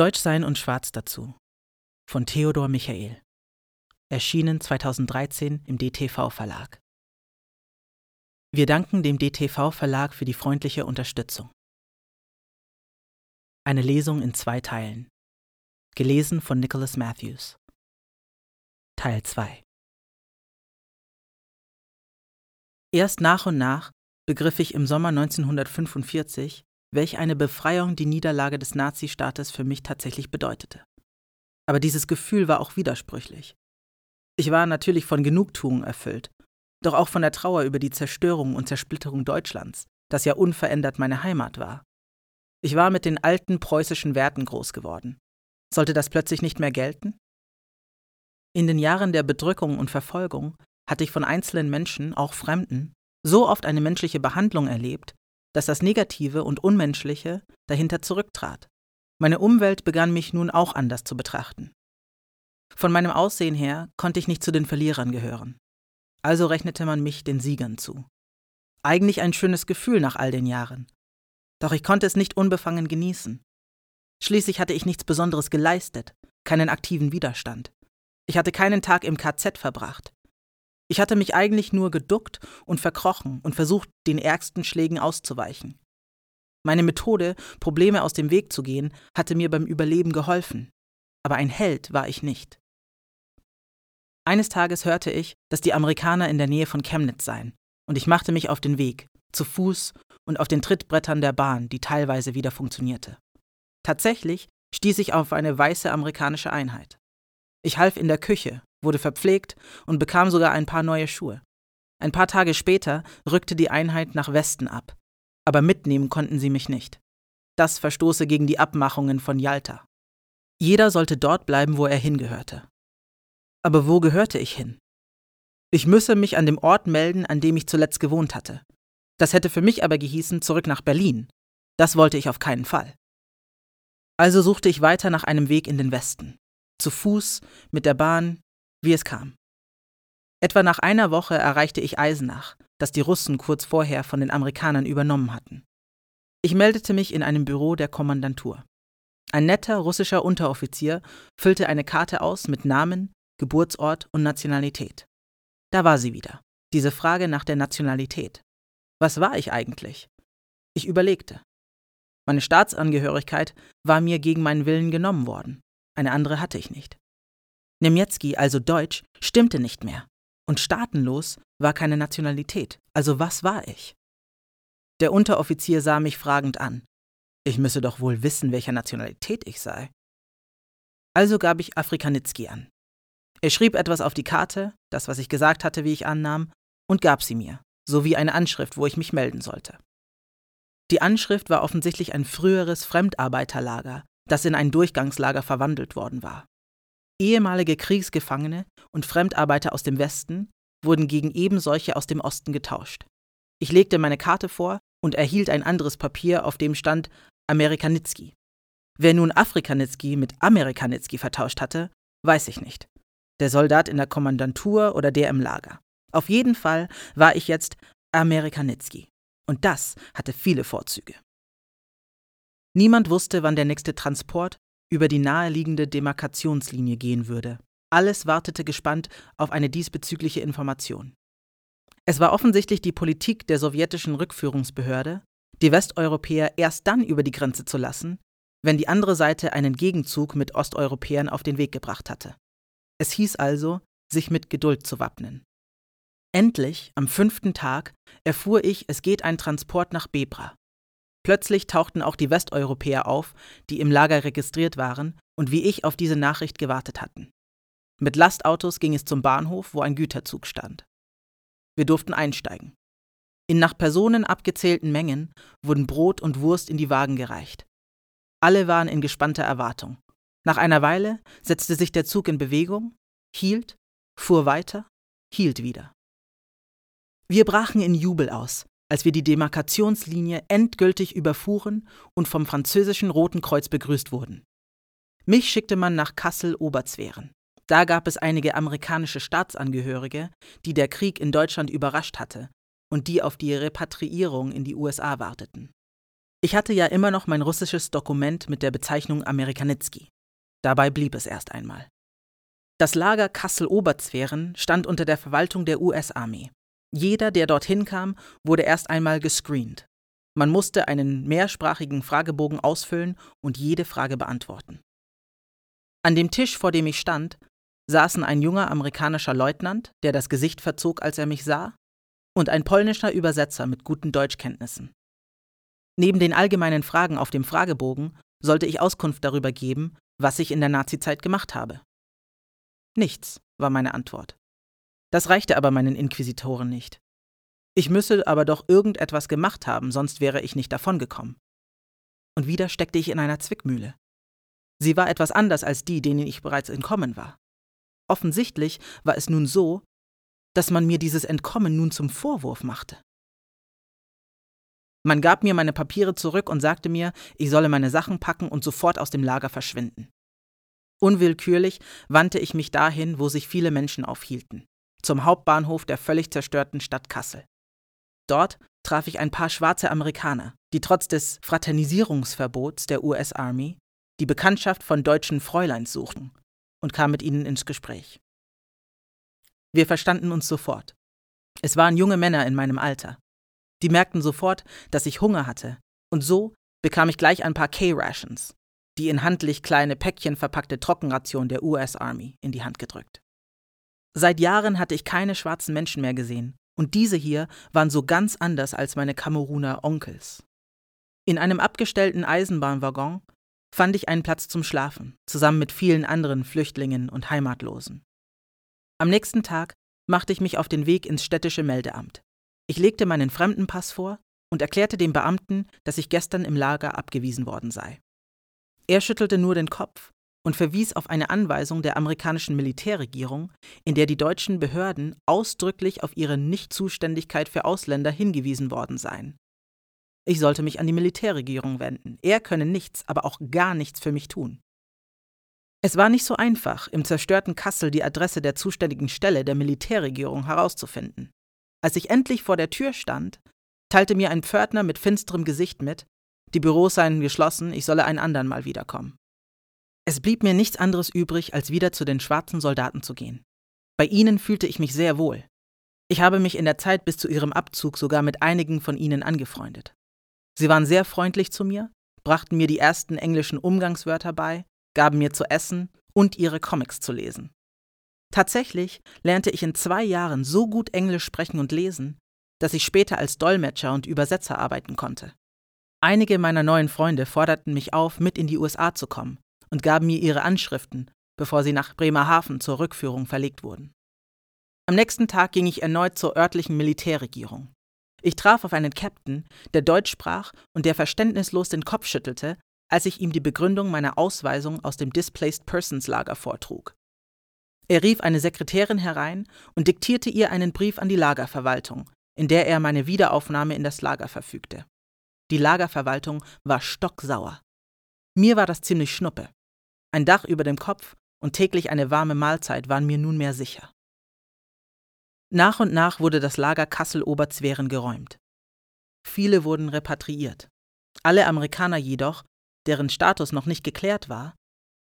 Deutschsein und Schwarz dazu von Theodor Michael. Erschienen 2013 im DTV Verlag. Wir danken dem DTV Verlag für die freundliche Unterstützung. Eine Lesung in zwei Teilen. Gelesen von Nicholas Matthews. Teil 2 Erst nach und nach begriff ich im Sommer 1945, welch eine Befreiung die Niederlage des Nazistaates für mich tatsächlich bedeutete. Aber dieses Gefühl war auch widersprüchlich. Ich war natürlich von Genugtuung erfüllt, doch auch von der Trauer über die Zerstörung und Zersplitterung Deutschlands, das ja unverändert meine Heimat war. Ich war mit den alten preußischen Werten groß geworden. Sollte das plötzlich nicht mehr gelten? In den Jahren der Bedrückung und Verfolgung hatte ich von einzelnen Menschen, auch Fremden, so oft eine menschliche Behandlung erlebt, dass das Negative und Unmenschliche dahinter zurücktrat. Meine Umwelt begann mich nun auch anders zu betrachten. Von meinem Aussehen her konnte ich nicht zu den Verlierern gehören. Also rechnete man mich den Siegern zu. Eigentlich ein schönes Gefühl nach all den Jahren. Doch ich konnte es nicht unbefangen genießen. Schließlich hatte ich nichts Besonderes geleistet, keinen aktiven Widerstand. Ich hatte keinen Tag im KZ verbracht. Ich hatte mich eigentlich nur geduckt und verkrochen und versucht, den ärgsten Schlägen auszuweichen. Meine Methode, Probleme aus dem Weg zu gehen, hatte mir beim Überleben geholfen. Aber ein Held war ich nicht. Eines Tages hörte ich, dass die Amerikaner in der Nähe von Chemnitz seien, und ich machte mich auf den Weg, zu Fuß und auf den Trittbrettern der Bahn, die teilweise wieder funktionierte. Tatsächlich stieß ich auf eine weiße amerikanische Einheit. Ich half in der Küche, wurde verpflegt und bekam sogar ein paar neue Schuhe. Ein paar Tage später rückte die Einheit nach Westen ab, aber mitnehmen konnten sie mich nicht. Das verstoße gegen die Abmachungen von Yalta. Jeder sollte dort bleiben, wo er hingehörte. Aber wo gehörte ich hin? Ich müsse mich an dem Ort melden, an dem ich zuletzt gewohnt hatte. Das hätte für mich aber gehießen, zurück nach Berlin. Das wollte ich auf keinen Fall. Also suchte ich weiter nach einem Weg in den Westen. Zu Fuß, mit der Bahn, wie es kam. Etwa nach einer Woche erreichte ich Eisenach, das die Russen kurz vorher von den Amerikanern übernommen hatten. Ich meldete mich in einem Büro der Kommandantur. Ein netter russischer Unteroffizier füllte eine Karte aus mit Namen, Geburtsort und Nationalität. Da war sie wieder, diese Frage nach der Nationalität. Was war ich eigentlich? Ich überlegte. Meine Staatsangehörigkeit war mir gegen meinen Willen genommen worden. Eine andere hatte ich nicht. Niemiecki, also Deutsch, stimmte nicht mehr. Und staatenlos war keine Nationalität. Also was war ich? Der Unteroffizier sah mich fragend an. Ich müsse doch wohl wissen, welcher Nationalität ich sei. Also gab ich Afrikanitzki an. Er schrieb etwas auf die Karte, das, was ich gesagt hatte, wie ich annahm, und gab sie mir, sowie eine Anschrift, wo ich mich melden sollte. Die Anschrift war offensichtlich ein früheres Fremdarbeiterlager, das in ein Durchgangslager verwandelt worden war. Ehemalige Kriegsgefangene und Fremdarbeiter aus dem Westen wurden gegen ebensolche aus dem Osten getauscht. Ich legte meine Karte vor und erhielt ein anderes Papier, auf dem stand Amerikanitzki. Wer nun Afrikanitzki mit Amerikanitzki vertauscht hatte, weiß ich nicht. Der Soldat in der Kommandantur oder der im Lager. Auf jeden Fall war ich jetzt Amerikanitzki. Und das hatte viele Vorzüge. Niemand wusste, wann der nächste Transport über die naheliegende Demarkationslinie gehen würde. Alles wartete gespannt auf eine diesbezügliche Information. Es war offensichtlich die Politik der sowjetischen Rückführungsbehörde, die Westeuropäer erst dann über die Grenze zu lassen, wenn die andere Seite einen Gegenzug mit Osteuropäern auf den Weg gebracht hatte. Es hieß also, sich mit Geduld zu wappnen. Endlich, am fünften Tag, erfuhr ich, es geht ein Transport nach Bebra. Plötzlich tauchten auch die Westeuropäer auf, die im Lager registriert waren und wie ich auf diese Nachricht gewartet hatten. Mit Lastautos ging es zum Bahnhof, wo ein Güterzug stand. Wir durften einsteigen. In nach Personen abgezählten Mengen wurden Brot und Wurst in die Wagen gereicht. Alle waren in gespannter Erwartung. Nach einer Weile setzte sich der Zug in Bewegung, hielt, fuhr weiter, hielt wieder. Wir brachen in Jubel aus, als wir die Demarkationslinie endgültig überfuhren und vom französischen Roten Kreuz begrüßt wurden. Mich schickte man nach Kassel-Oberzweren. Da gab es einige amerikanische Staatsangehörige, die der Krieg in Deutschland überrascht hatte und die auf die Repatriierung in die USA warteten. Ich hatte ja immer noch mein russisches Dokument mit der Bezeichnung Amerikanitsky. Dabei blieb es erst einmal. Das Lager Kassel-Oberzweren stand unter der Verwaltung der US-Armee. Jeder, der dorthin kam, wurde erst einmal gescreent. Man musste einen mehrsprachigen Fragebogen ausfüllen und jede Frage beantworten. An dem Tisch, vor dem ich stand, saßen ein junger amerikanischer Leutnant, der das Gesicht verzog, als er mich sah, und ein polnischer Übersetzer mit guten Deutschkenntnissen. Neben den allgemeinen Fragen auf dem Fragebogen sollte ich Auskunft darüber geben, was ich in der Nazizeit gemacht habe. Nichts, war meine Antwort. Das reichte aber meinen Inquisitoren nicht. Ich müsse aber doch irgendetwas gemacht haben, sonst wäre ich nicht davongekommen. Und wieder steckte ich in einer Zwickmühle. Sie war etwas anders als die, denen ich bereits entkommen war. Offensichtlich war es nun so, dass man mir dieses Entkommen nun zum Vorwurf machte. Man gab mir meine Papiere zurück und sagte mir, ich solle meine Sachen packen und sofort aus dem Lager verschwinden. Unwillkürlich wandte ich mich dahin, wo sich viele Menschen aufhielten, zum Hauptbahnhof der völlig zerstörten Stadt Kassel. Dort traf ich ein paar schwarze Amerikaner, die trotz des Fraternisierungsverbots der US Army die Bekanntschaft von deutschen Fräuleins suchten und kam mit ihnen ins Gespräch. Wir verstanden uns sofort. Es waren junge Männer in meinem Alter. Die merkten sofort, dass ich Hunger hatte, und so bekam ich gleich ein paar K-Rations, die in handlich kleine Päckchen verpackte Trockenration der US Army, in die Hand gedrückt. Seit Jahren hatte ich keine schwarzen Menschen mehr gesehen, und diese hier waren so ganz anders als meine Kameruner Onkels. In einem abgestellten Eisenbahnwaggon fand ich einen Platz zum Schlafen, zusammen mit vielen anderen Flüchtlingen und Heimatlosen. Am nächsten Tag machte ich mich auf den Weg ins städtische Meldeamt. Ich legte meinen Fremdenpass vor und erklärte dem Beamten, dass ich gestern im Lager abgewiesen worden sei. Er schüttelte nur den Kopf und verwies auf eine Anweisung der amerikanischen Militärregierung, in der die deutschen Behörden ausdrücklich auf ihre Nichtzuständigkeit für Ausländer hingewiesen worden seien. Ich sollte mich an die Militärregierung wenden. Er könne nichts, aber auch gar nichts für mich tun. Es war nicht so einfach, im zerstörten Kassel die Adresse der zuständigen Stelle der Militärregierung herauszufinden. Als ich endlich vor der Tür stand, teilte mir ein Pförtner mit finsterem Gesicht mit, die Büros seien geschlossen, ich solle ein andern Mal wiederkommen. Es blieb mir nichts anderes übrig, als wieder zu den schwarzen Soldaten zu gehen. Bei ihnen fühlte ich mich sehr wohl. Ich habe mich in der Zeit bis zu ihrem Abzug sogar mit einigen von ihnen angefreundet. Sie waren sehr freundlich zu mir, brachten mir die ersten englischen Umgangswörter bei, gaben mir zu essen und ihre Comics zu lesen. Tatsächlich lernte ich in zwei Jahren so gut Englisch sprechen und lesen, dass ich später als Dolmetscher und Übersetzer arbeiten konnte. Einige meiner neuen Freunde forderten mich auf, mit in die USA zu kommen und gaben mir ihre Anschriften, bevor sie nach Bremerhaven zur Rückführung verlegt wurden. Am nächsten Tag ging ich erneut zur örtlichen Militärregierung. Ich traf auf einen Captain, der Deutsch sprach und der verständnislos den Kopf schüttelte, als ich ihm die Begründung meiner Ausweisung aus dem Displaced Persons Lager vortrug. Er rief eine Sekretärin herein und diktierte ihr einen Brief an die Lagerverwaltung, in der er meine Wiederaufnahme in das Lager verfügte. Die Lagerverwaltung war stocksauer. Mir war das ziemlich schnuppe. Ein Dach über dem Kopf und täglich eine warme Mahlzeit waren mir nunmehr sicher. Nach und nach wurde das Lager Kassel-Oberzweren geräumt. Viele wurden repatriiert. Alle Amerikaner jedoch, deren Status noch nicht geklärt war,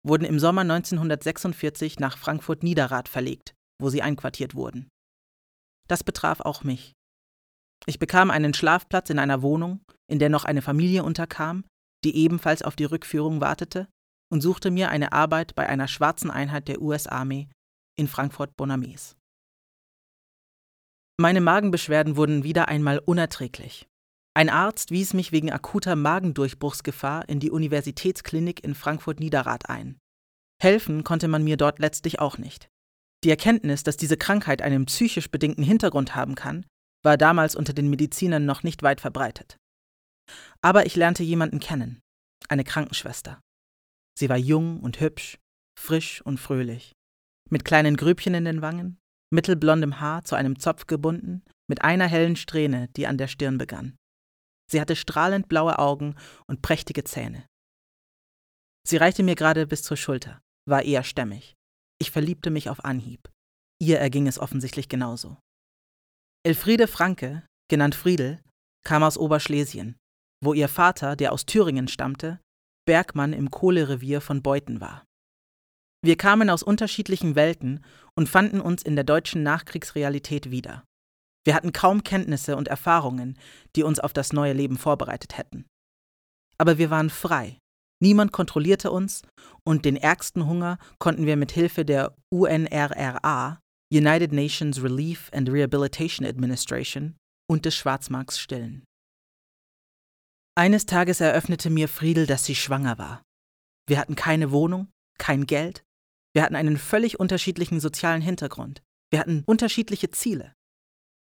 wurden im Sommer 1946 nach Frankfurt-Niederrad verlegt, wo sie einquartiert wurden. Das betraf auch mich. Ich bekam einen Schlafplatz in einer Wohnung, in der noch eine Familie unterkam, die ebenfalls auf die Rückführung wartete, und suchte mir eine Arbeit bei einer schwarzen Einheit der US-Armee in Frankfurt-Bonames. Meine Magenbeschwerden wurden wieder einmal unerträglich. Ein Arzt wies mich wegen akuter Magendurchbruchsgefahr in die Universitätsklinik in Frankfurt-Niederrad ein. Helfen konnte man mir dort letztlich auch nicht. Die Erkenntnis, dass diese Krankheit einen psychisch bedingten Hintergrund haben kann, war damals unter den Medizinern noch nicht weit verbreitet. Aber ich lernte jemanden kennen, eine Krankenschwester. Sie war jung und hübsch, frisch und fröhlich, mit kleinen Grübchen in den Wangen, mittelblondem Haar zu einem Zopf gebunden, mit einer hellen Strähne, die an der Stirn begann. Sie hatte strahlend blaue Augen und prächtige Zähne. Sie reichte mir gerade bis zur Schulter, war eher stämmig. Ich verliebte mich auf Anhieb. Ihr erging es offensichtlich genauso. Elfriede Franke, genannt Friedel, kam aus Oberschlesien. wo ihr Vater, der aus Thüringen stammte, Bergmann im Kohlerevier von Beuthen war. Wir kamen aus unterschiedlichen Welten und fanden uns in der deutschen Nachkriegsrealität wieder. Wir hatten kaum Kenntnisse und Erfahrungen, die uns auf das neue Leben vorbereitet hätten. Aber wir waren frei. Niemand kontrollierte uns und den ärgsten Hunger konnten wir mit Hilfe der UNRRA, United Nations Relief and Rehabilitation Administration, und des Schwarzmarks stillen. Eines Tages eröffnete mir Friedel, dass sie schwanger war. Wir hatten keine Wohnung, kein Geld, wir hatten einen völlig unterschiedlichen sozialen Hintergrund, wir hatten unterschiedliche Ziele.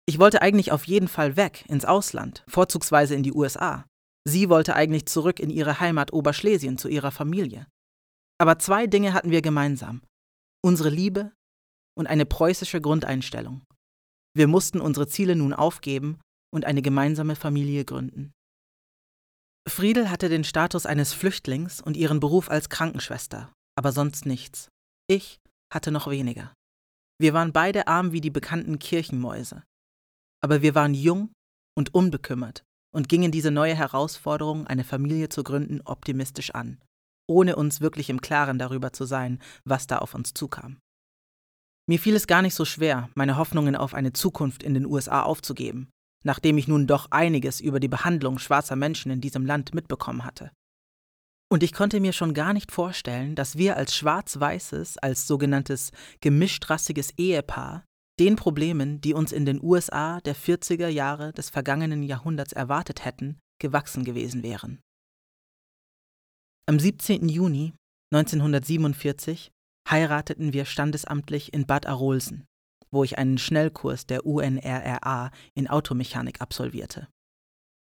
Ich wollte eigentlich auf jeden Fall weg, ins Ausland, vorzugsweise in die USA. Sie wollte eigentlich zurück in ihre Heimat Oberschlesien zu ihrer Familie. Aber zwei Dinge hatten wir gemeinsam. Unsere Liebe und eine preußische Grundeinstellung. Wir mussten unsere Ziele nun aufgeben und eine gemeinsame Familie gründen. Friedel hatte den Status eines Flüchtlings und ihren Beruf als Krankenschwester, aber sonst nichts. Ich hatte noch weniger. Wir waren beide arm wie die bekannten Kirchenmäuse. Aber wir waren jung und unbekümmert und gingen diese neue Herausforderung, eine Familie zu gründen, optimistisch an, ohne uns wirklich im Klaren darüber zu sein, was da auf uns zukam. Mir fiel es gar nicht so schwer, meine Hoffnungen auf eine Zukunft in den USA aufzugeben, nachdem ich nun doch einiges über die Behandlung schwarzer Menschen in diesem Land mitbekommen hatte. Und ich konnte mir schon gar nicht vorstellen, dass wir als schwarz-weißes, als sogenanntes gemischtrassiges Ehepaar den Problemen, die uns in den USA der 40er Jahre des vergangenen Jahrhunderts erwartet hätten, gewachsen gewesen wären. Am 17. Juni 1947 heirateten wir standesamtlich in Bad Arolsen, wo ich einen Schnellkurs der UNRRA in Automechanik absolvierte.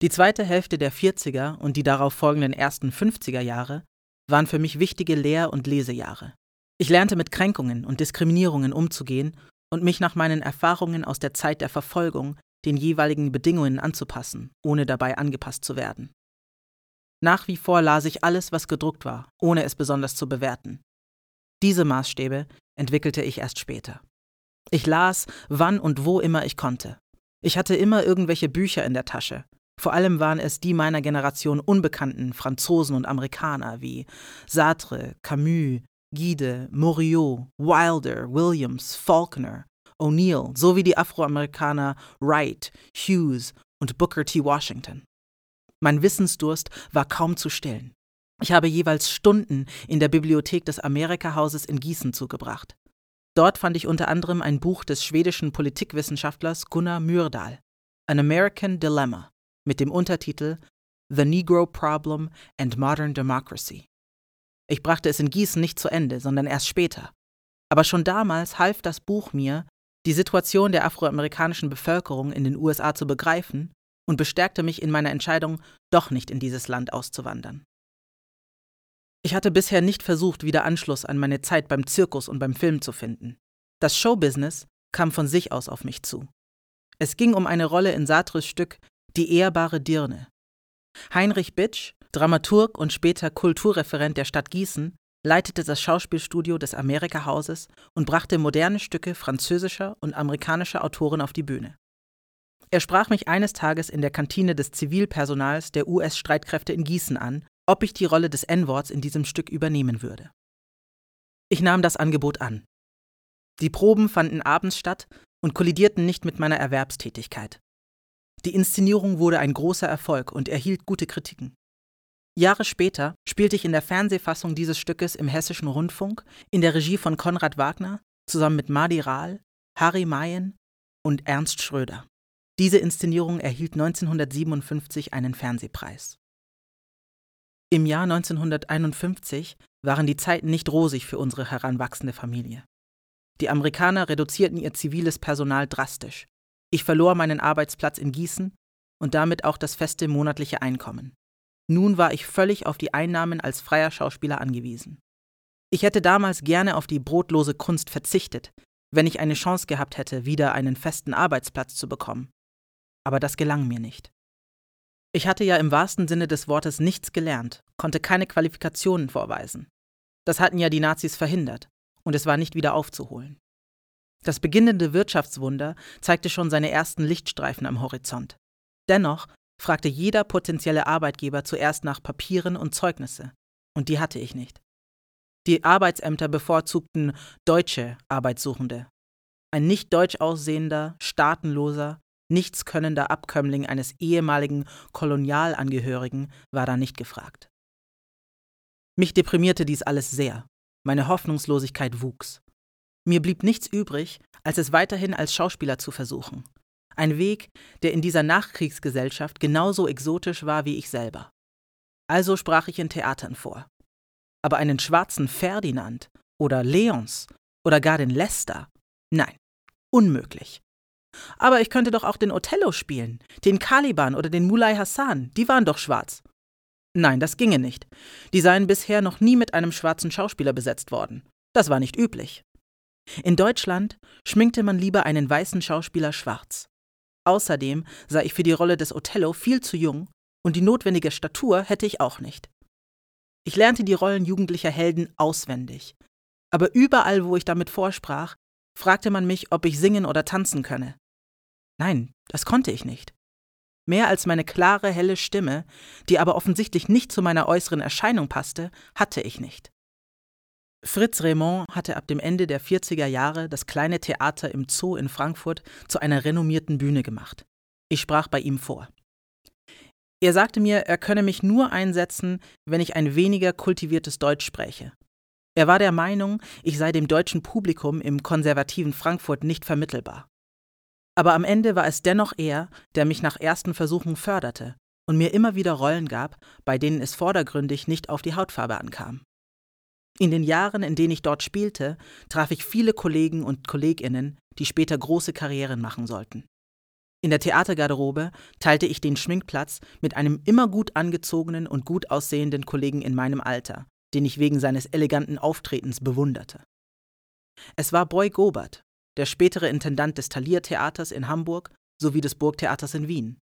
Die zweite Hälfte der 40er und die darauf folgenden ersten 50er Jahre waren für mich wichtige Lehr- und Lesejahre. Ich lernte mit Kränkungen und Diskriminierungen umzugehen und mich nach meinen Erfahrungen aus der Zeit der Verfolgung den jeweiligen Bedingungen anzupassen, ohne dabei angepasst zu werden. Nach wie vor las ich alles, was gedruckt war, ohne es besonders zu bewerten. Diese Maßstäbe entwickelte ich erst später. Ich las, wann und wo immer ich konnte. Ich hatte immer irgendwelche Bücher in der Tasche, vor allem waren es die meiner Generation unbekannten Franzosen und Amerikaner wie Sartre, Camus, Guide, Moriot, Wilder, Williams, Faulkner, O'Neill sowie die Afroamerikaner Wright, Hughes und Booker T. Washington. Mein Wissensdurst war kaum zu stillen. Ich habe jeweils Stunden in der Bibliothek des Amerika-Hauses in Gießen zugebracht. Dort fand ich unter anderem ein Buch des schwedischen Politikwissenschaftlers Gunnar Myrdal, An American Dilemma, mit dem Untertitel The Negro Problem and Modern Democracy. Ich brachte es in Gießen nicht zu Ende, sondern erst später. Aber schon damals half das Buch mir, die Situation der afroamerikanischen Bevölkerung in den USA zu begreifen und bestärkte mich in meiner Entscheidung, doch nicht in dieses Land auszuwandern. Ich hatte bisher nicht versucht, wieder Anschluss an meine Zeit beim Zirkus und beim Film zu finden. Das Showbusiness kam von sich aus auf mich zu. Es ging um eine Rolle in Sartres Stück die ehrbare Dirne. Heinrich Bitsch, Dramaturg und später Kulturreferent der Stadt Gießen, leitete das Schauspielstudio des Amerika-Hauses und brachte moderne Stücke französischer und amerikanischer Autoren auf die Bühne. Er sprach mich eines Tages in der Kantine des Zivilpersonals der US-Streitkräfte in Gießen an, ob ich die Rolle des N-Worts in diesem Stück übernehmen würde. Ich nahm das Angebot an. Die Proben fanden abends statt und kollidierten nicht mit meiner Erwerbstätigkeit. Die Inszenierung wurde ein großer Erfolg und erhielt gute Kritiken. Jahre später spielte ich in der Fernsehfassung dieses Stückes im Hessischen Rundfunk in der Regie von Konrad Wagner zusammen mit Madi Rahl, Harry Mayen und Ernst Schröder. Diese Inszenierung erhielt 1957 einen Fernsehpreis. Im Jahr 1951 waren die Zeiten nicht rosig für unsere heranwachsende Familie. Die Amerikaner reduzierten ihr ziviles Personal drastisch ich verlor meinen Arbeitsplatz in Gießen und damit auch das feste monatliche Einkommen. Nun war ich völlig auf die Einnahmen als freier Schauspieler angewiesen. Ich hätte damals gerne auf die brotlose Kunst verzichtet, wenn ich eine Chance gehabt hätte, wieder einen festen Arbeitsplatz zu bekommen. Aber das gelang mir nicht. Ich hatte ja im wahrsten Sinne des Wortes nichts gelernt, konnte keine Qualifikationen vorweisen. Das hatten ja die Nazis verhindert, und es war nicht wieder aufzuholen. Das beginnende Wirtschaftswunder zeigte schon seine ersten Lichtstreifen am Horizont. Dennoch fragte jeder potenzielle Arbeitgeber zuerst nach Papieren und Zeugnisse, und die hatte ich nicht. Die Arbeitsämter bevorzugten deutsche Arbeitssuchende. Ein nicht deutsch aussehender, staatenloser, nichtskönnender Abkömmling eines ehemaligen Kolonialangehörigen war da nicht gefragt. Mich deprimierte dies alles sehr. Meine Hoffnungslosigkeit wuchs. Mir blieb nichts übrig, als es weiterhin als Schauspieler zu versuchen. Ein Weg, der in dieser Nachkriegsgesellschaft genauso exotisch war wie ich selber. Also sprach ich in Theatern vor. Aber einen schwarzen Ferdinand oder Leons oder gar den Lester? Nein, unmöglich. Aber ich könnte doch auch den Othello spielen, den Caliban oder den Mulai Hassan, die waren doch schwarz. Nein, das ginge nicht. Die seien bisher noch nie mit einem schwarzen Schauspieler besetzt worden. Das war nicht üblich. In Deutschland schminkte man lieber einen weißen Schauspieler schwarz. Außerdem sah ich für die Rolle des Othello viel zu jung und die notwendige Statur hätte ich auch nicht. Ich lernte die Rollen jugendlicher Helden auswendig. Aber überall, wo ich damit vorsprach, fragte man mich, ob ich singen oder tanzen könne. Nein, das konnte ich nicht. Mehr als meine klare, helle Stimme, die aber offensichtlich nicht zu meiner äußeren Erscheinung passte, hatte ich nicht. Fritz Raymond hatte ab dem Ende der 40er Jahre das kleine Theater im Zoo in Frankfurt zu einer renommierten Bühne gemacht. Ich sprach bei ihm vor. Er sagte mir, er könne mich nur einsetzen, wenn ich ein weniger kultiviertes Deutsch spräche. Er war der Meinung, ich sei dem deutschen Publikum im konservativen Frankfurt nicht vermittelbar. Aber am Ende war es dennoch er, der mich nach ersten Versuchen förderte und mir immer wieder Rollen gab, bei denen es vordergründig nicht auf die Hautfarbe ankam. In den Jahren, in denen ich dort spielte, traf ich viele Kollegen und Kolleginnen, die später große Karrieren machen sollten. In der Theatergarderobe teilte ich den Schminkplatz mit einem immer gut angezogenen und gut aussehenden Kollegen in meinem Alter, den ich wegen seines eleganten Auftretens bewunderte. Es war Boy Gobert, der spätere Intendant des Thalia-Theaters in Hamburg sowie des Burgtheaters in Wien.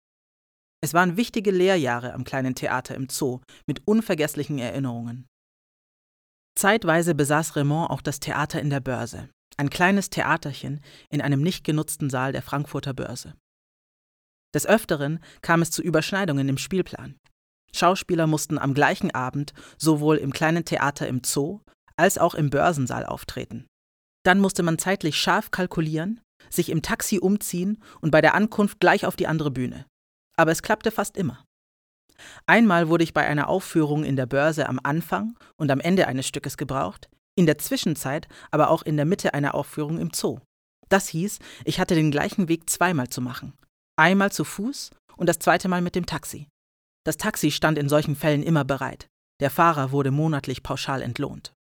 Es waren wichtige Lehrjahre am kleinen Theater im Zoo mit unvergesslichen Erinnerungen. Zeitweise besaß Raymond auch das Theater in der Börse, ein kleines Theaterchen in einem nicht genutzten Saal der Frankfurter Börse. Des Öfteren kam es zu Überschneidungen im Spielplan. Schauspieler mussten am gleichen Abend sowohl im kleinen Theater im Zoo als auch im Börsensaal auftreten. Dann musste man zeitlich scharf kalkulieren, sich im Taxi umziehen und bei der Ankunft gleich auf die andere Bühne. Aber es klappte fast immer. Einmal wurde ich bei einer Aufführung in der Börse am Anfang und am Ende eines Stückes gebraucht, in der Zwischenzeit aber auch in der Mitte einer Aufführung im Zoo. Das hieß, ich hatte den gleichen Weg zweimal zu machen. Einmal zu Fuß und das zweite Mal mit dem Taxi. Das Taxi stand in solchen Fällen immer bereit. Der Fahrer wurde monatlich pauschal entlohnt.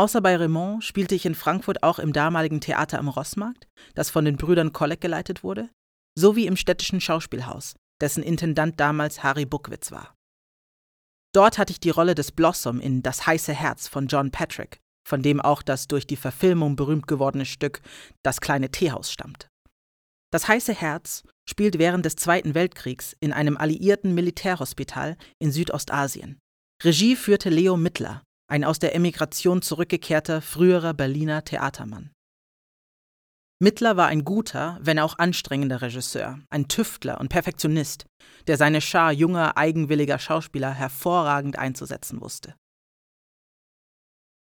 Außer bei Raymond spielte ich in Frankfurt auch im damaligen Theater am Rossmarkt, das von den Brüdern Kolleg geleitet wurde, sowie im städtischen Schauspielhaus, dessen Intendant damals Harry Buckwitz war. Dort hatte ich die Rolle des Blossom in Das heiße Herz von John Patrick, von dem auch das durch die Verfilmung berühmt gewordene Stück Das kleine Teehaus stammt. Das heiße Herz spielt während des Zweiten Weltkriegs in einem alliierten Militärhospital in Südostasien. Regie führte Leo Mittler, ein aus der Emigration zurückgekehrter früherer Berliner Theatermann. Mittler war ein guter, wenn auch anstrengender Regisseur, ein Tüftler und Perfektionist, der seine Schar junger, eigenwilliger Schauspieler hervorragend einzusetzen wusste.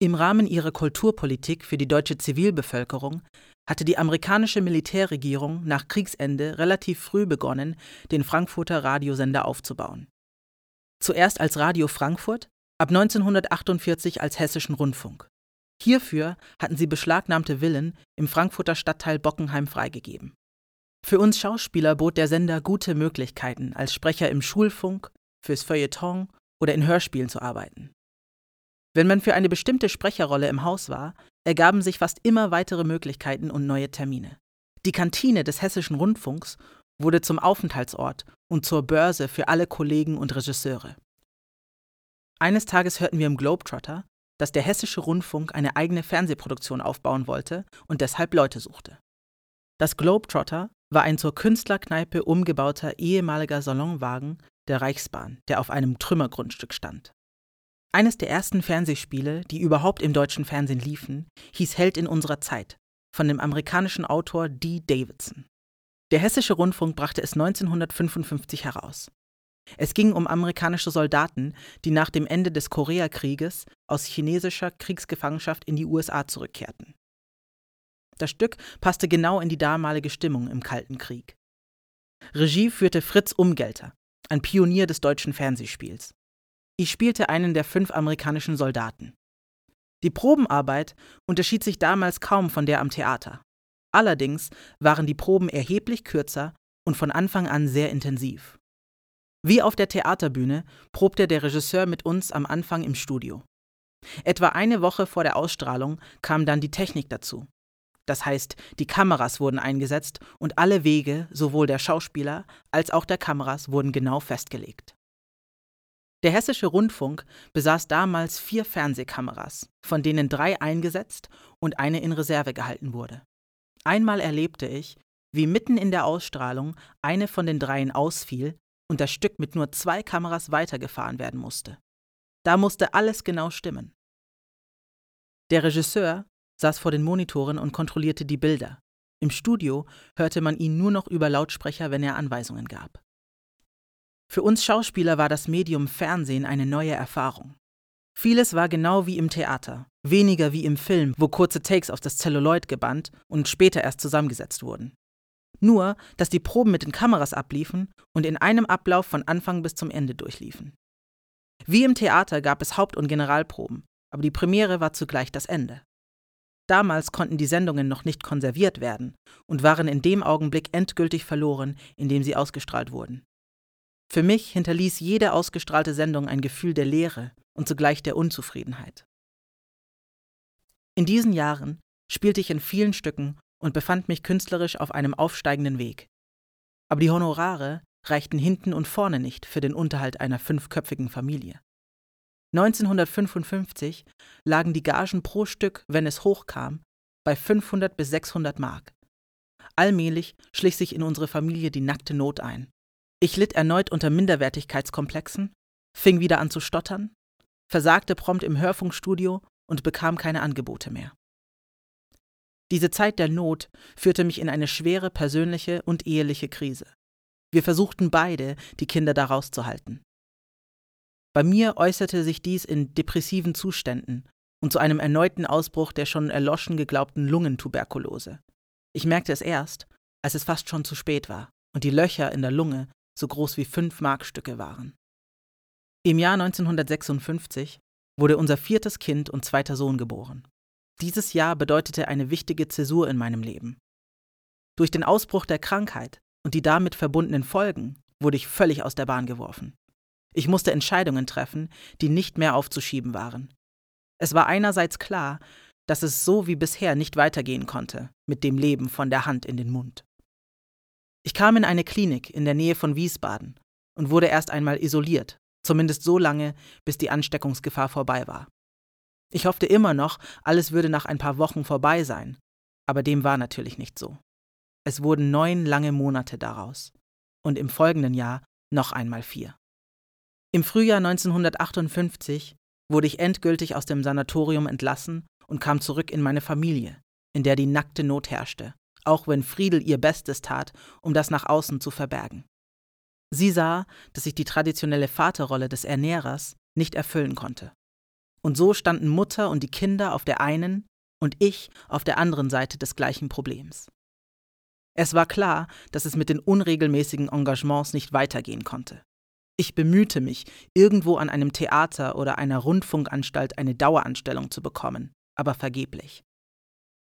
Im Rahmen ihrer Kulturpolitik für die deutsche Zivilbevölkerung hatte die amerikanische Militärregierung nach Kriegsende relativ früh begonnen, den Frankfurter Radiosender aufzubauen. Zuerst als Radio Frankfurt, ab 1948 als Hessischen Rundfunk. Hierfür hatten sie beschlagnahmte Villen im Frankfurter Stadtteil Bockenheim freigegeben. Für uns Schauspieler bot der Sender gute Möglichkeiten, als Sprecher im Schulfunk, fürs Feuilleton oder in Hörspielen zu arbeiten. Wenn man für eine bestimmte Sprecherrolle im Haus war, ergaben sich fast immer weitere Möglichkeiten und neue Termine. Die Kantine des Hessischen Rundfunks wurde zum Aufenthaltsort und zur Börse für alle Kollegen und Regisseure. Eines Tages hörten wir im Globetrotter, dass der Hessische Rundfunk eine eigene Fernsehproduktion aufbauen wollte und deshalb Leute suchte. Das Globetrotter war ein zur Künstlerkneipe umgebauter ehemaliger Salonwagen der Reichsbahn, der auf einem Trümmergrundstück stand. Eines der ersten Fernsehspiele, die überhaupt im deutschen Fernsehen liefen, hieß Held in unserer Zeit von dem amerikanischen Autor Dee Davidson. Der Hessische Rundfunk brachte es 1955 heraus. Es ging um amerikanische Soldaten, die nach dem Ende des Koreakrieges aus chinesischer Kriegsgefangenschaft in die USA zurückkehrten. Das Stück passte genau in die damalige Stimmung im Kalten Krieg. Regie führte Fritz Umgelter, ein Pionier des deutschen Fernsehspiels. Ich spielte einen der fünf amerikanischen Soldaten. Die Probenarbeit unterschied sich damals kaum von der am Theater. Allerdings waren die Proben erheblich kürzer und von Anfang an sehr intensiv. Wie auf der Theaterbühne probte der Regisseur mit uns am Anfang im Studio. Etwa eine Woche vor der Ausstrahlung kam dann die Technik dazu. Das heißt, die Kameras wurden eingesetzt und alle Wege sowohl der Schauspieler als auch der Kameras wurden genau festgelegt. Der Hessische Rundfunk besaß damals vier Fernsehkameras, von denen drei eingesetzt und eine in Reserve gehalten wurde. Einmal erlebte ich, wie mitten in der Ausstrahlung eine von den dreien ausfiel und das Stück mit nur zwei Kameras weitergefahren werden musste. Da musste alles genau stimmen. Der Regisseur saß vor den Monitoren und kontrollierte die Bilder. Im Studio hörte man ihn nur noch über Lautsprecher, wenn er Anweisungen gab. Für uns Schauspieler war das Medium Fernsehen eine neue Erfahrung. Vieles war genau wie im Theater, weniger wie im Film, wo kurze Takes auf das Zelluloid gebannt und später erst zusammengesetzt wurden. Nur, dass die Proben mit den Kameras abliefen und in einem Ablauf von Anfang bis zum Ende durchliefen. Wie im Theater gab es Haupt- und Generalproben, aber die Premiere war zugleich das Ende. Damals konnten die Sendungen noch nicht konserviert werden und waren in dem Augenblick endgültig verloren, in dem sie ausgestrahlt wurden. Für mich hinterließ jede ausgestrahlte Sendung ein Gefühl der Leere und zugleich der Unzufriedenheit. In diesen Jahren spielte ich in vielen Stücken und befand mich künstlerisch auf einem aufsteigenden Weg. Aber die Honorare reichten hinten und vorne nicht für den Unterhalt einer fünfköpfigen Familie. 1955 lagen die Gagen pro Stück, wenn es hochkam, bei 500 bis 600 Mark. Allmählich schlich sich in unsere Familie die nackte Not ein. Ich litt erneut unter Minderwertigkeitskomplexen, fing wieder an zu stottern, versagte prompt im Hörfunkstudio und bekam keine Angebote mehr. Diese Zeit der Not führte mich in eine schwere persönliche und eheliche Krise. Wir versuchten beide, die Kinder da rauszuhalten. Bei mir äußerte sich dies in depressiven Zuständen und zu einem erneuten Ausbruch der schon erloschen geglaubten Lungentuberkulose. Ich merkte es erst, als es fast schon zu spät war und die Löcher in der Lunge so groß wie fünf Markstücke waren. Im Jahr 1956 wurde unser viertes Kind und zweiter Sohn geboren. Dieses Jahr bedeutete eine wichtige Zäsur in meinem Leben. Durch den Ausbruch der Krankheit und die damit verbundenen Folgen wurde ich völlig aus der Bahn geworfen. Ich musste Entscheidungen treffen, die nicht mehr aufzuschieben waren. Es war einerseits klar, dass es so wie bisher nicht weitergehen konnte, mit dem Leben von der Hand in den Mund. Ich kam in eine Klinik in der Nähe von Wiesbaden und wurde erst einmal isoliert, zumindest so lange, bis die Ansteckungsgefahr vorbei war. Ich hoffte immer noch, alles würde nach ein paar Wochen vorbei sein, aber dem war natürlich nicht so. Es wurden neun lange Monate daraus und im folgenden Jahr noch einmal vier. Im Frühjahr 1958 wurde ich endgültig aus dem Sanatorium entlassen und kam zurück in meine Familie, in der die nackte Not herrschte, auch wenn Friedel ihr Bestes tat, um das nach außen zu verbergen. Sie sah, dass ich die traditionelle Vaterrolle des Ernährers nicht erfüllen konnte. Und so standen Mutter und die Kinder auf der einen und ich auf der anderen Seite des gleichen Problems. Es war klar, dass es mit den unregelmäßigen Engagements nicht weitergehen konnte. Ich bemühte mich, irgendwo an einem Theater oder einer Rundfunkanstalt eine Daueranstellung zu bekommen, aber vergeblich.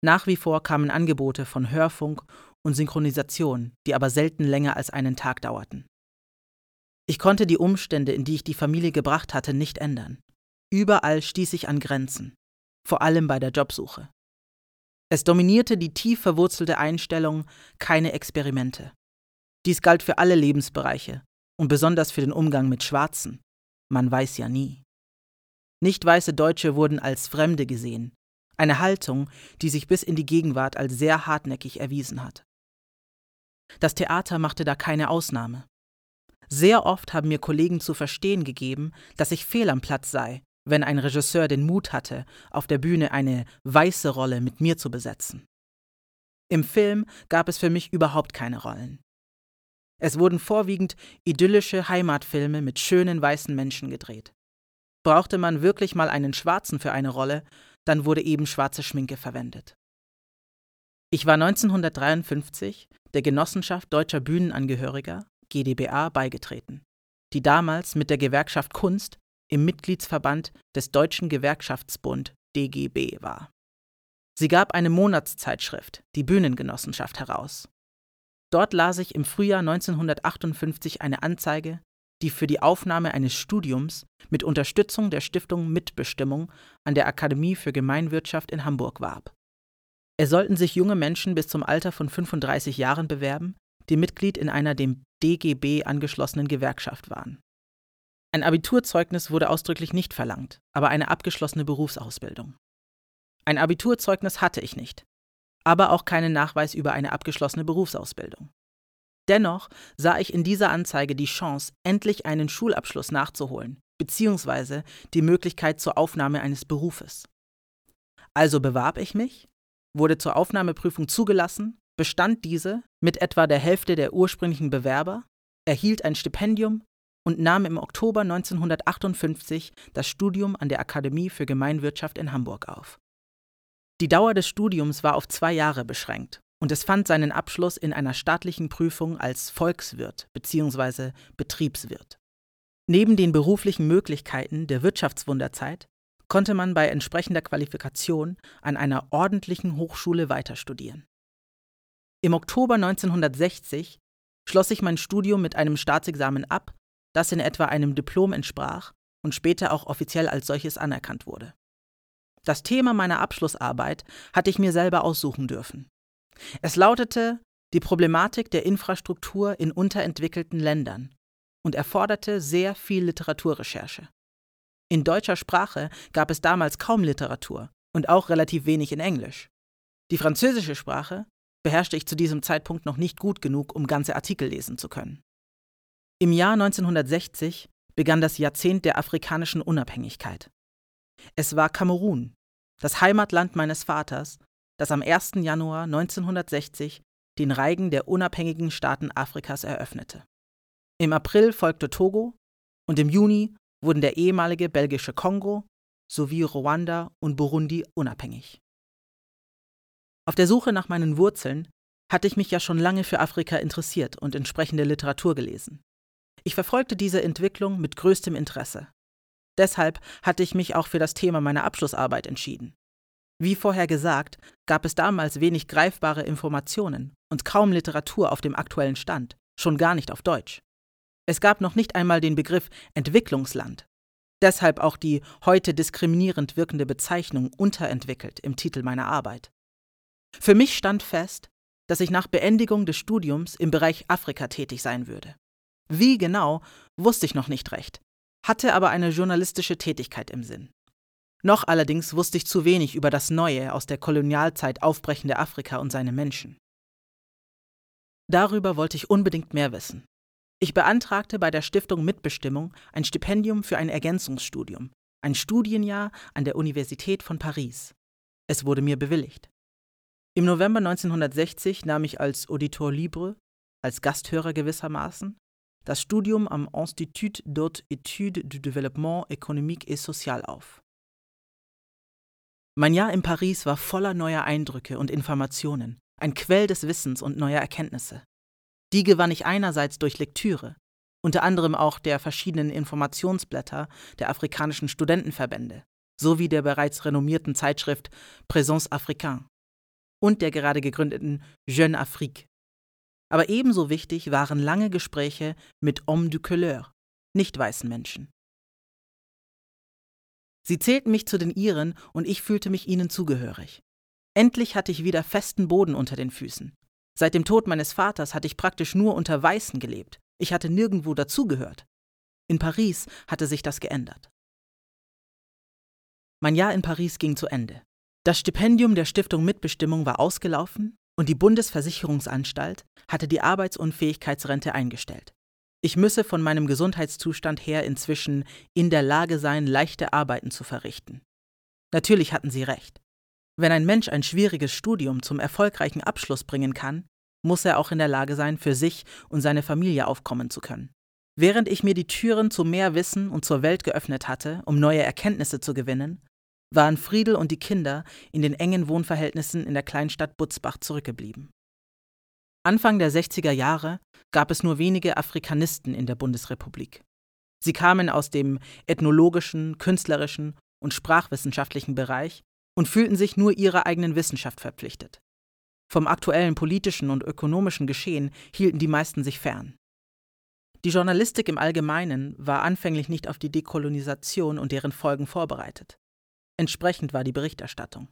Nach wie vor kamen Angebote von Hörfunk und Synchronisation, die aber selten länger als einen Tag dauerten. Ich konnte die Umstände, in die ich die Familie gebracht hatte, nicht ändern. Überall stieß ich an Grenzen, vor allem bei der Jobsuche. Es dominierte die tief verwurzelte Einstellung keine Experimente. Dies galt für alle Lebensbereiche, und besonders für den Umgang mit Schwarzen. Man weiß ja nie. Nicht weiße Deutsche wurden als Fremde gesehen, eine Haltung, die sich bis in die Gegenwart als sehr hartnäckig erwiesen hat. Das Theater machte da keine Ausnahme. Sehr oft haben mir Kollegen zu verstehen gegeben, dass ich fehl am Platz sei, wenn ein Regisseur den Mut hatte, auf der Bühne eine weiße Rolle mit mir zu besetzen. Im Film gab es für mich überhaupt keine Rollen. Es wurden vorwiegend idyllische Heimatfilme mit schönen weißen Menschen gedreht. Brauchte man wirklich mal einen Schwarzen für eine Rolle, dann wurde eben schwarze Schminke verwendet. Ich war 1953 der Genossenschaft Deutscher Bühnenangehöriger, GdBA, beigetreten, die damals mit der Gewerkschaft Kunst im Mitgliedsverband des Deutschen Gewerkschaftsbund DGB war. Sie gab eine Monatszeitschrift, die Bühnengenossenschaft, heraus. Dort las ich im Frühjahr 1958 eine Anzeige, die für die Aufnahme eines Studiums mit Unterstützung der Stiftung Mitbestimmung an der Akademie für Gemeinwirtschaft in Hamburg warb. Es sollten sich junge Menschen bis zum Alter von 35 Jahren bewerben, die Mitglied in einer dem DGB angeschlossenen Gewerkschaft waren. Ein Abiturzeugnis wurde ausdrücklich nicht verlangt, aber eine abgeschlossene Berufsausbildung. Ein Abiturzeugnis hatte ich nicht, aber auch keinen Nachweis über eine abgeschlossene Berufsausbildung. Dennoch sah ich in dieser Anzeige die Chance, endlich einen Schulabschluss nachzuholen, beziehungsweise die Möglichkeit zur Aufnahme eines Berufes. Also bewarb ich mich, wurde zur Aufnahmeprüfung zugelassen, bestand diese mit etwa der Hälfte der ursprünglichen Bewerber, erhielt ein Stipendium und nahm im Oktober 1958 das Studium an der Akademie für Gemeinwirtschaft in Hamburg auf. Die Dauer des Studiums war auf zwei Jahre beschränkt und es fand seinen Abschluss in einer staatlichen Prüfung als Volkswirt bzw. Betriebswirt. Neben den beruflichen Möglichkeiten der Wirtschaftswunderzeit konnte man bei entsprechender Qualifikation an einer ordentlichen Hochschule weiter studieren. Im Oktober 1960 schloss ich mein Studium mit einem Staatsexamen ab das in etwa einem Diplom entsprach und später auch offiziell als solches anerkannt wurde. Das Thema meiner Abschlussarbeit hatte ich mir selber aussuchen dürfen. Es lautete die Problematik der Infrastruktur in unterentwickelten Ländern und erforderte sehr viel Literaturrecherche. In deutscher Sprache gab es damals kaum Literatur und auch relativ wenig in Englisch. Die französische Sprache beherrschte ich zu diesem Zeitpunkt noch nicht gut genug, um ganze Artikel lesen zu können. Im Jahr 1960 begann das Jahrzehnt der afrikanischen Unabhängigkeit. Es war Kamerun, das Heimatland meines Vaters, das am 1. Januar 1960 den Reigen der unabhängigen Staaten Afrikas eröffnete. Im April folgte Togo und im Juni wurden der ehemalige belgische Kongo sowie Ruanda und Burundi unabhängig. Auf der Suche nach meinen Wurzeln hatte ich mich ja schon lange für Afrika interessiert und entsprechende Literatur gelesen. Ich verfolgte diese Entwicklung mit größtem Interesse. Deshalb hatte ich mich auch für das Thema meiner Abschlussarbeit entschieden. Wie vorher gesagt, gab es damals wenig greifbare Informationen und kaum Literatur auf dem aktuellen Stand, schon gar nicht auf Deutsch. Es gab noch nicht einmal den Begriff Entwicklungsland. Deshalb auch die heute diskriminierend wirkende Bezeichnung unterentwickelt im Titel meiner Arbeit. Für mich stand fest, dass ich nach Beendigung des Studiums im Bereich Afrika tätig sein würde. Wie genau, wusste ich noch nicht recht, hatte aber eine journalistische Tätigkeit im Sinn. Noch allerdings wusste ich zu wenig über das neue, aus der Kolonialzeit aufbrechende Afrika und seine Menschen. Darüber wollte ich unbedingt mehr wissen. Ich beantragte bei der Stiftung Mitbestimmung ein Stipendium für ein Ergänzungsstudium, ein Studienjahr an der Universität von Paris. Es wurde mir bewilligt. Im November 1960 nahm ich als Auditor Libre, als Gasthörer gewissermaßen, das Studium am Institut d'Haute Études du Développement économique et social auf. Mein Jahr in Paris war voller neuer Eindrücke und Informationen, ein Quell des Wissens und neuer Erkenntnisse. Die gewann ich einerseits durch Lektüre, unter anderem auch der verschiedenen Informationsblätter der afrikanischen Studentenverbände sowie der bereits renommierten Zeitschrift Présence Africain und der gerade gegründeten Jeune Afrique aber ebenso wichtig waren lange Gespräche mit Hommes du Couleur, nicht weißen Menschen. Sie zählten mich zu den ihren und ich fühlte mich ihnen zugehörig. Endlich hatte ich wieder festen Boden unter den Füßen. Seit dem Tod meines Vaters hatte ich praktisch nur unter Weißen gelebt. Ich hatte nirgendwo dazugehört. In Paris hatte sich das geändert. Mein Jahr in Paris ging zu Ende. Das Stipendium der Stiftung Mitbestimmung war ausgelaufen und die Bundesversicherungsanstalt hatte die Arbeitsunfähigkeitsrente eingestellt. Ich müsse von meinem Gesundheitszustand her inzwischen in der Lage sein, leichte Arbeiten zu verrichten. Natürlich hatten sie recht. Wenn ein Mensch ein schwieriges Studium zum erfolgreichen Abschluss bringen kann, muss er auch in der Lage sein, für sich und seine Familie aufkommen zu können. Während ich mir die Türen zu mehr Wissen und zur Welt geöffnet hatte, um neue Erkenntnisse zu gewinnen, waren Friedel und die Kinder in den engen Wohnverhältnissen in der Kleinstadt Butzbach zurückgeblieben. Anfang der 60er Jahre gab es nur wenige Afrikanisten in der Bundesrepublik. Sie kamen aus dem ethnologischen, künstlerischen und sprachwissenschaftlichen Bereich und fühlten sich nur ihrer eigenen Wissenschaft verpflichtet. Vom aktuellen politischen und ökonomischen Geschehen hielten die meisten sich fern. Die Journalistik im Allgemeinen war anfänglich nicht auf die Dekolonisation und deren Folgen vorbereitet. Entsprechend war die Berichterstattung.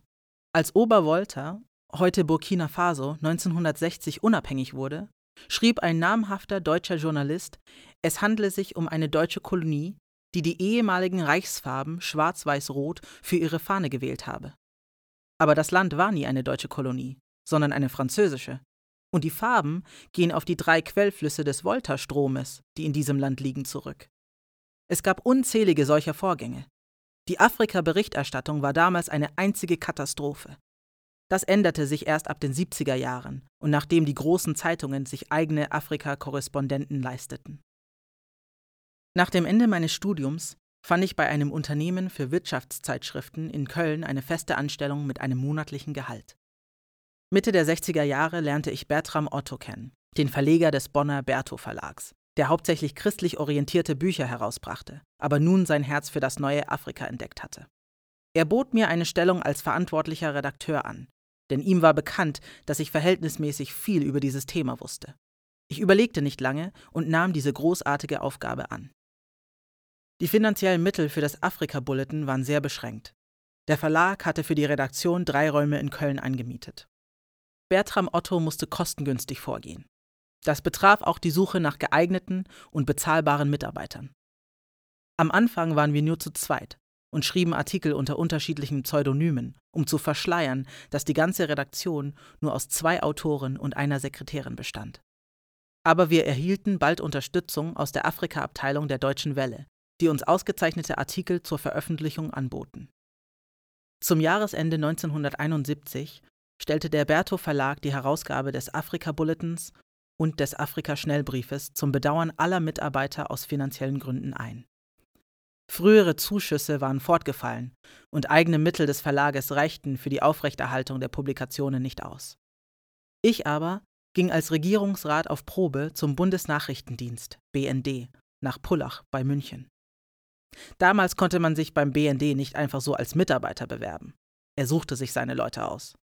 Als Obervolta, heute Burkina Faso, 1960 unabhängig wurde, schrieb ein namhafter deutscher Journalist, es handle sich um eine deutsche Kolonie, die die ehemaligen Reichsfarben schwarz-weiß-rot für ihre Fahne gewählt habe. Aber das Land war nie eine deutsche Kolonie, sondern eine französische. Und die Farben gehen auf die drei Quellflüsse des Volta-Stromes, die in diesem Land liegen, zurück. Es gab unzählige solcher Vorgänge. Die Afrika-Berichterstattung war damals eine einzige Katastrophe. Das änderte sich erst ab den 70er Jahren und nachdem die großen Zeitungen sich eigene Afrika-Korrespondenten leisteten. Nach dem Ende meines Studiums fand ich bei einem Unternehmen für Wirtschaftszeitschriften in Köln eine feste Anstellung mit einem monatlichen Gehalt. Mitte der 60er Jahre lernte ich Bertram Otto kennen, den Verleger des Bonner Bertho Verlags, der hauptsächlich christlich orientierte Bücher herausbrachte, aber nun sein Herz für das neue Afrika entdeckt hatte. Er bot mir eine Stellung als verantwortlicher Redakteur an, denn ihm war bekannt, dass ich verhältnismäßig viel über dieses Thema wusste. Ich überlegte nicht lange und nahm diese großartige Aufgabe an. Die finanziellen Mittel für das Afrika-Bulletin waren sehr beschränkt. Der Verlag hatte für die Redaktion drei Räume in Köln angemietet. Bertram Otto musste kostengünstig vorgehen. Das betraf auch die Suche nach geeigneten und bezahlbaren Mitarbeitern. Am Anfang waren wir nur zu zweit, und schrieben Artikel unter unterschiedlichen Pseudonymen, um zu verschleiern, dass die ganze Redaktion nur aus zwei Autoren und einer Sekretärin bestand. Aber wir erhielten bald Unterstützung aus der Afrika-Abteilung der Deutschen Welle, die uns ausgezeichnete Artikel zur Veröffentlichung anboten. Zum Jahresende 1971 stellte der Bertho Verlag die Herausgabe des Afrika-Bulletins und des Afrika-Schnellbriefes zum Bedauern aller Mitarbeiter aus finanziellen Gründen ein. Frühere Zuschüsse waren fortgefallen und eigene Mittel des Verlages reichten für die Aufrechterhaltung der Publikationen nicht aus. Ich aber ging als Regierungsrat auf Probe zum Bundesnachrichtendienst BND nach Pullach bei München. Damals konnte man sich beim BND nicht einfach so als Mitarbeiter bewerben. Er suchte sich seine Leute aus.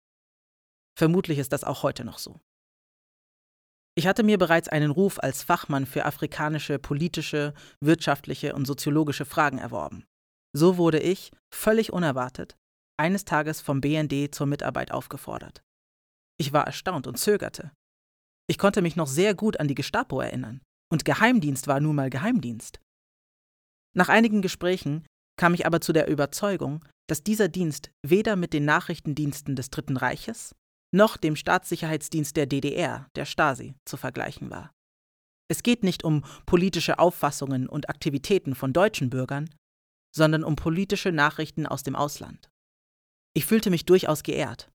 Vermutlich ist das auch heute noch so. Ich hatte mir bereits einen Ruf als Fachmann für afrikanische politische, wirtschaftliche und soziologische Fragen erworben. So wurde ich, völlig unerwartet, eines Tages vom BND zur Mitarbeit aufgefordert. Ich war erstaunt und zögerte. Ich konnte mich noch sehr gut an die Gestapo erinnern, und Geheimdienst war nun mal Geheimdienst. Nach einigen Gesprächen kam ich aber zu der Überzeugung, dass dieser Dienst weder mit den Nachrichtendiensten des Dritten Reiches noch dem Staatssicherheitsdienst der DDR, der Stasi, zu vergleichen war. Es geht nicht um politische Auffassungen und Aktivitäten von deutschen Bürgern, sondern um politische Nachrichten aus dem Ausland. Ich fühlte mich durchaus geehrt.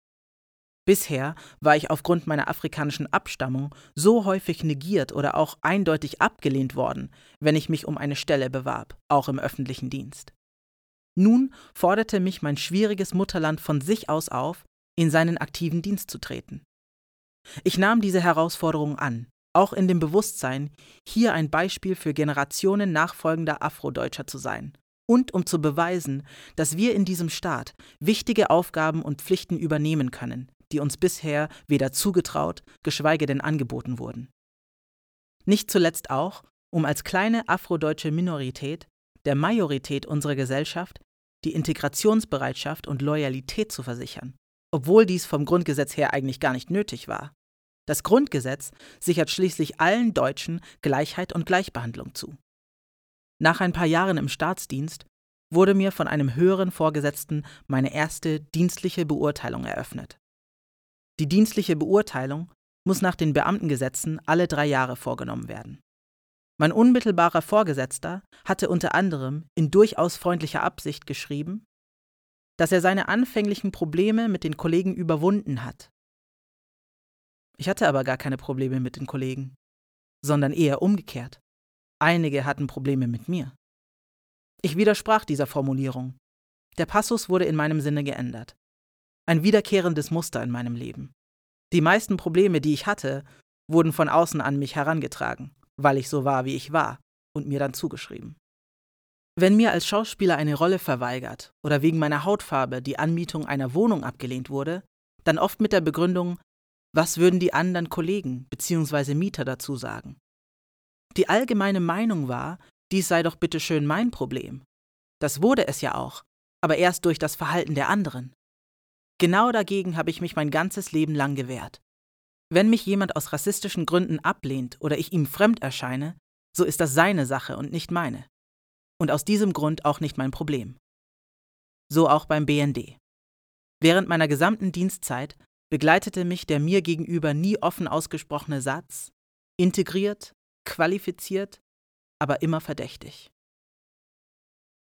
Bisher war ich aufgrund meiner afrikanischen Abstammung so häufig negiert oder auch eindeutig abgelehnt worden, wenn ich mich um eine Stelle bewarb, auch im öffentlichen Dienst. Nun forderte mich mein schwieriges Mutterland von sich aus auf, in seinen aktiven Dienst zu treten. Ich nahm diese Herausforderung an, auch in dem Bewusstsein, hier ein Beispiel für Generationen nachfolgender Afrodeutscher zu sein und um zu beweisen, dass wir in diesem Staat wichtige Aufgaben und Pflichten übernehmen können, die uns bisher weder zugetraut, geschweige denn angeboten wurden. Nicht zuletzt auch, um als kleine afrodeutsche Minorität der Majorität unserer Gesellschaft die Integrationsbereitschaft und Loyalität zu versichern obwohl dies vom Grundgesetz her eigentlich gar nicht nötig war. Das Grundgesetz sichert schließlich allen Deutschen Gleichheit und Gleichbehandlung zu. Nach ein paar Jahren im Staatsdienst wurde mir von einem höheren Vorgesetzten meine erste dienstliche Beurteilung eröffnet. Die dienstliche Beurteilung muss nach den Beamtengesetzen alle drei Jahre vorgenommen werden. Mein unmittelbarer Vorgesetzter hatte unter anderem in durchaus freundlicher Absicht geschrieben, dass er seine anfänglichen Probleme mit den Kollegen überwunden hat. Ich hatte aber gar keine Probleme mit den Kollegen, sondern eher umgekehrt. Einige hatten Probleme mit mir. Ich widersprach dieser Formulierung. Der Passus wurde in meinem Sinne geändert. Ein wiederkehrendes Muster in meinem Leben. Die meisten Probleme, die ich hatte, wurden von außen an mich herangetragen, weil ich so war, wie ich war, und mir dann zugeschrieben. Wenn mir als Schauspieler eine Rolle verweigert oder wegen meiner Hautfarbe die Anmietung einer Wohnung abgelehnt wurde, dann oft mit der Begründung, was würden die anderen Kollegen bzw. Mieter dazu sagen? Die allgemeine Meinung war, dies sei doch bitte schön mein Problem. Das wurde es ja auch, aber erst durch das Verhalten der anderen. Genau dagegen habe ich mich mein ganzes Leben lang gewehrt. Wenn mich jemand aus rassistischen Gründen ablehnt oder ich ihm fremd erscheine, so ist das seine Sache und nicht meine. Und aus diesem Grund auch nicht mein Problem. So auch beim BND. Während meiner gesamten Dienstzeit begleitete mich der mir gegenüber nie offen ausgesprochene Satz, integriert, qualifiziert, aber immer verdächtig.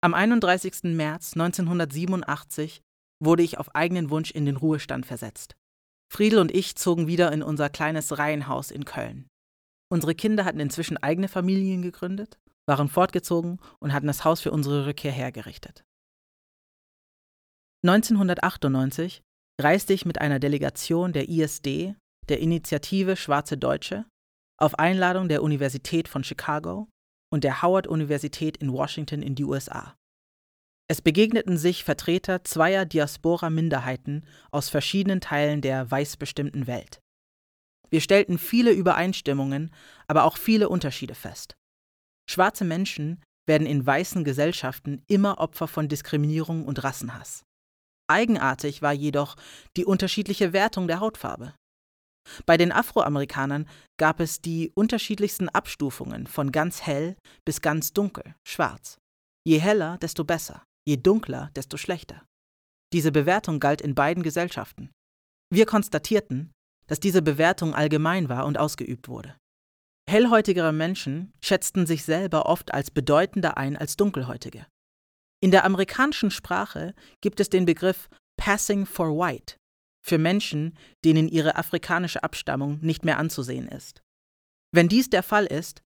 Am 31. März 1987 wurde ich auf eigenen Wunsch in den Ruhestand versetzt. Friedel und ich zogen wieder in unser kleines Reihenhaus in Köln. Unsere Kinder hatten inzwischen eigene Familien gegründet, waren fortgezogen und hatten das Haus für unsere Rückkehr hergerichtet. 1998 reiste ich mit einer Delegation der ISD, der Initiative Schwarze Deutsche, auf Einladung der Universität von Chicago und der Howard-Universität in Washington in die USA. Es begegneten sich Vertreter zweier Diaspora-Minderheiten aus verschiedenen Teilen der weißbestimmten Welt. Wir stellten viele Übereinstimmungen, aber auch viele Unterschiede fest. Schwarze Menschen werden in weißen Gesellschaften immer Opfer von Diskriminierung und Rassenhass. Eigenartig war jedoch die unterschiedliche Wertung der Hautfarbe. Bei den Afroamerikanern gab es die unterschiedlichsten Abstufungen von ganz hell bis ganz dunkel, schwarz. Je heller, desto besser. Je dunkler, desto schlechter. Diese Bewertung galt in beiden Gesellschaften. Wir konstatierten, dass diese Bewertung allgemein war und ausgeübt wurde. Hellhäutigere Menschen schätzten sich selber oft als bedeutender ein als Dunkelhäutige. In der amerikanischen Sprache gibt es den Begriff Passing for White für Menschen, denen ihre afrikanische Abstammung nicht mehr anzusehen ist. Wenn dies der Fall ist,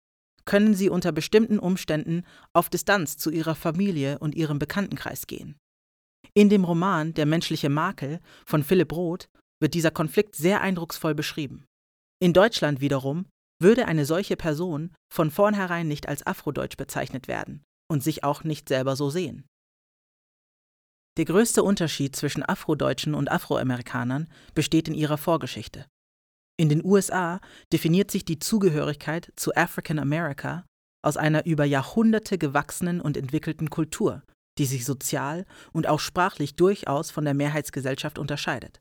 können sie unter bestimmten Umständen auf Distanz zu ihrer Familie und ihrem Bekanntenkreis gehen. In dem Roman Der menschliche Makel von Philipp Roth wird dieser Konflikt sehr eindrucksvoll beschrieben. In Deutschland wiederum würde eine solche Person von vornherein nicht als Afrodeutsch bezeichnet werden und sich auch nicht selber so sehen. Der größte Unterschied zwischen Afrodeutschen und Afroamerikanern besteht in ihrer Vorgeschichte. In den USA definiert sich die Zugehörigkeit zu African America aus einer über Jahrhunderte gewachsenen und entwickelten Kultur, die sich sozial und auch sprachlich durchaus von der Mehrheitsgesellschaft unterscheidet.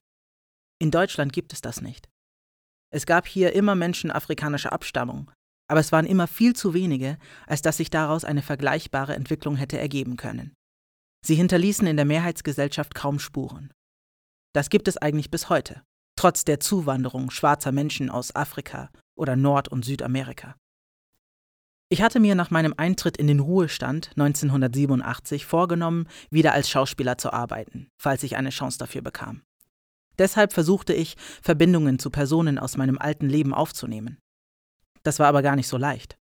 In Deutschland gibt es das nicht. Es gab hier immer Menschen afrikanischer Abstammung, aber es waren immer viel zu wenige, als dass sich daraus eine vergleichbare Entwicklung hätte ergeben können. Sie hinterließen in der Mehrheitsgesellschaft kaum Spuren. Das gibt es eigentlich bis heute trotz der Zuwanderung schwarzer Menschen aus Afrika oder Nord- und Südamerika. Ich hatte mir nach meinem Eintritt in den Ruhestand 1987 vorgenommen, wieder als Schauspieler zu arbeiten, falls ich eine Chance dafür bekam. Deshalb versuchte ich, Verbindungen zu Personen aus meinem alten Leben aufzunehmen. Das war aber gar nicht so leicht.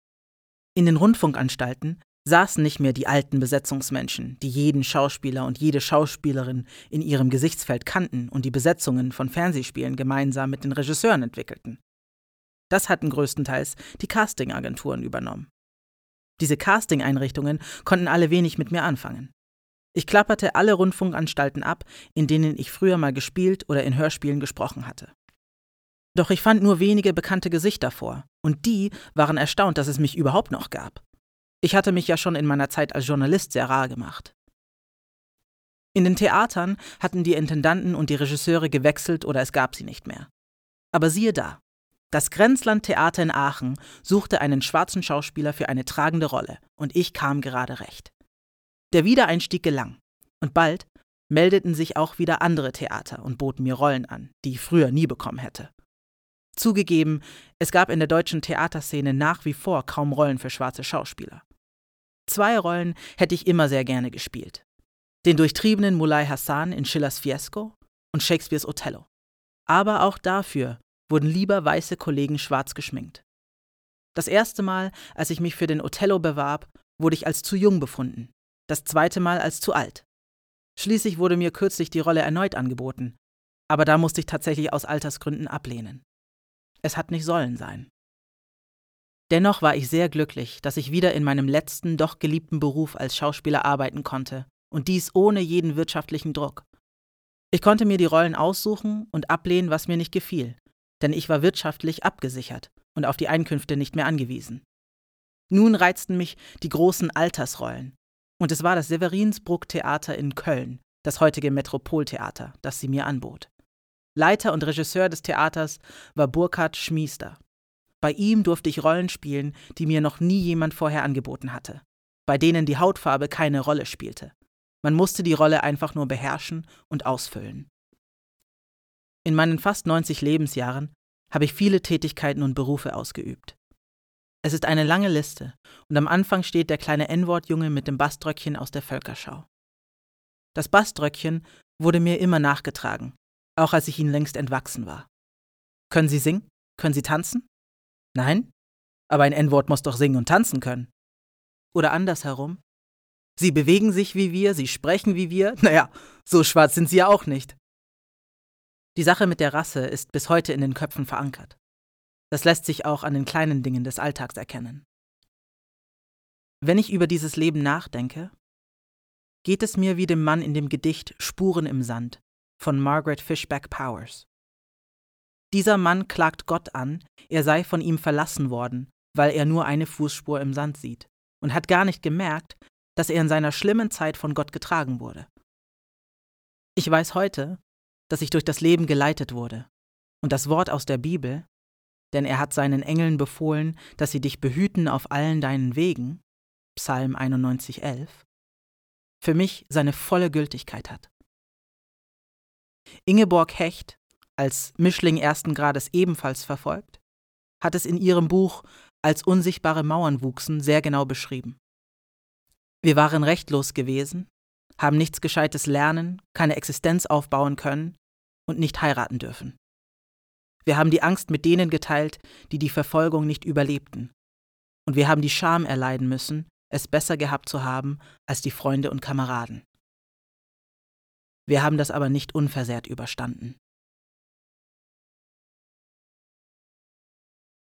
In den Rundfunkanstalten saßen nicht mehr die alten Besetzungsmenschen, die jeden Schauspieler und jede Schauspielerin in ihrem Gesichtsfeld kannten und die Besetzungen von Fernsehspielen gemeinsam mit den Regisseuren entwickelten. Das hatten größtenteils die Castingagenturen übernommen. Diese Casting-Einrichtungen konnten alle wenig mit mir anfangen. Ich klapperte alle Rundfunkanstalten ab, in denen ich früher mal gespielt oder in Hörspielen gesprochen hatte. Doch ich fand nur wenige bekannte Gesichter vor, und die waren erstaunt, dass es mich überhaupt noch gab. Ich hatte mich ja schon in meiner Zeit als Journalist sehr rar gemacht. In den Theatern hatten die Intendanten und die Regisseure gewechselt oder es gab sie nicht mehr. Aber siehe da, das Grenzland Theater in Aachen suchte einen schwarzen Schauspieler für eine tragende Rolle und ich kam gerade recht. Der Wiedereinstieg gelang und bald meldeten sich auch wieder andere Theater und boten mir Rollen an, die ich früher nie bekommen hätte. Zugegeben, es gab in der deutschen Theaterszene nach wie vor kaum Rollen für schwarze Schauspieler. Zwei Rollen hätte ich immer sehr gerne gespielt. Den durchtriebenen Mulai Hassan in Schillers Fiesco und Shakespeares Othello. Aber auch dafür wurden lieber weiße Kollegen schwarz geschminkt. Das erste Mal, als ich mich für den Othello bewarb, wurde ich als zu jung befunden, das zweite Mal als zu alt. Schließlich wurde mir kürzlich die Rolle erneut angeboten, aber da musste ich tatsächlich aus Altersgründen ablehnen. Es hat nicht sollen sein. Dennoch war ich sehr glücklich, dass ich wieder in meinem letzten, doch geliebten Beruf als Schauspieler arbeiten konnte, und dies ohne jeden wirtschaftlichen Druck. Ich konnte mir die Rollen aussuchen und ablehnen, was mir nicht gefiel, denn ich war wirtschaftlich abgesichert und auf die Einkünfte nicht mehr angewiesen. Nun reizten mich die großen Altersrollen, und es war das Severinsbruck Theater in Köln, das heutige Metropoltheater, das sie mir anbot. Leiter und Regisseur des Theaters war Burkhard Schmiester. Bei ihm durfte ich Rollen spielen, die mir noch nie jemand vorher angeboten hatte, bei denen die Hautfarbe keine Rolle spielte. Man musste die Rolle einfach nur beherrschen und ausfüllen. In meinen fast 90 Lebensjahren habe ich viele Tätigkeiten und Berufe ausgeübt. Es ist eine lange Liste und am Anfang steht der kleine N-Wort-Junge mit dem Baströckchen aus der Völkerschau. Das Baströckchen wurde mir immer nachgetragen, auch als ich ihnen längst entwachsen war. Können Sie singen? Können Sie tanzen? Nein? Aber ein N-Wort muss doch singen und tanzen können. Oder andersherum. Sie bewegen sich wie wir, sie sprechen wie wir. Naja, so schwarz sind sie ja auch nicht. Die Sache mit der Rasse ist bis heute in den Köpfen verankert. Das lässt sich auch an den kleinen Dingen des Alltags erkennen. Wenn ich über dieses Leben nachdenke, geht es mir wie dem Mann in dem Gedicht Spuren im Sand von Margaret Fishback Powers. Dieser Mann klagt Gott an, er sei von ihm verlassen worden, weil er nur eine Fußspur im Sand sieht, und hat gar nicht gemerkt, dass er in seiner schlimmen Zeit von Gott getragen wurde. Ich weiß heute, dass ich durch das Leben geleitet wurde, und das Wort aus der Bibel, denn er hat seinen Engeln befohlen, dass sie dich behüten auf allen deinen Wegen, Psalm 91,11, für mich seine volle Gültigkeit hat. Ingeborg Hecht, als Mischling ersten Grades ebenfalls verfolgt, hat es in ihrem Buch Als unsichtbare Mauern wuchsen sehr genau beschrieben. Wir waren rechtlos gewesen, haben nichts Gescheites lernen, keine Existenz aufbauen können und nicht heiraten dürfen. Wir haben die Angst mit denen geteilt, die die Verfolgung nicht überlebten. Und wir haben die Scham erleiden müssen, es besser gehabt zu haben als die Freunde und Kameraden. Wir haben das aber nicht unversehrt überstanden.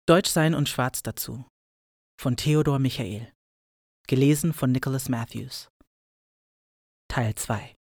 Deutsch sein und Schwarz dazu von Theodor Michael Gelesen von Nicholas Matthews. Teil 2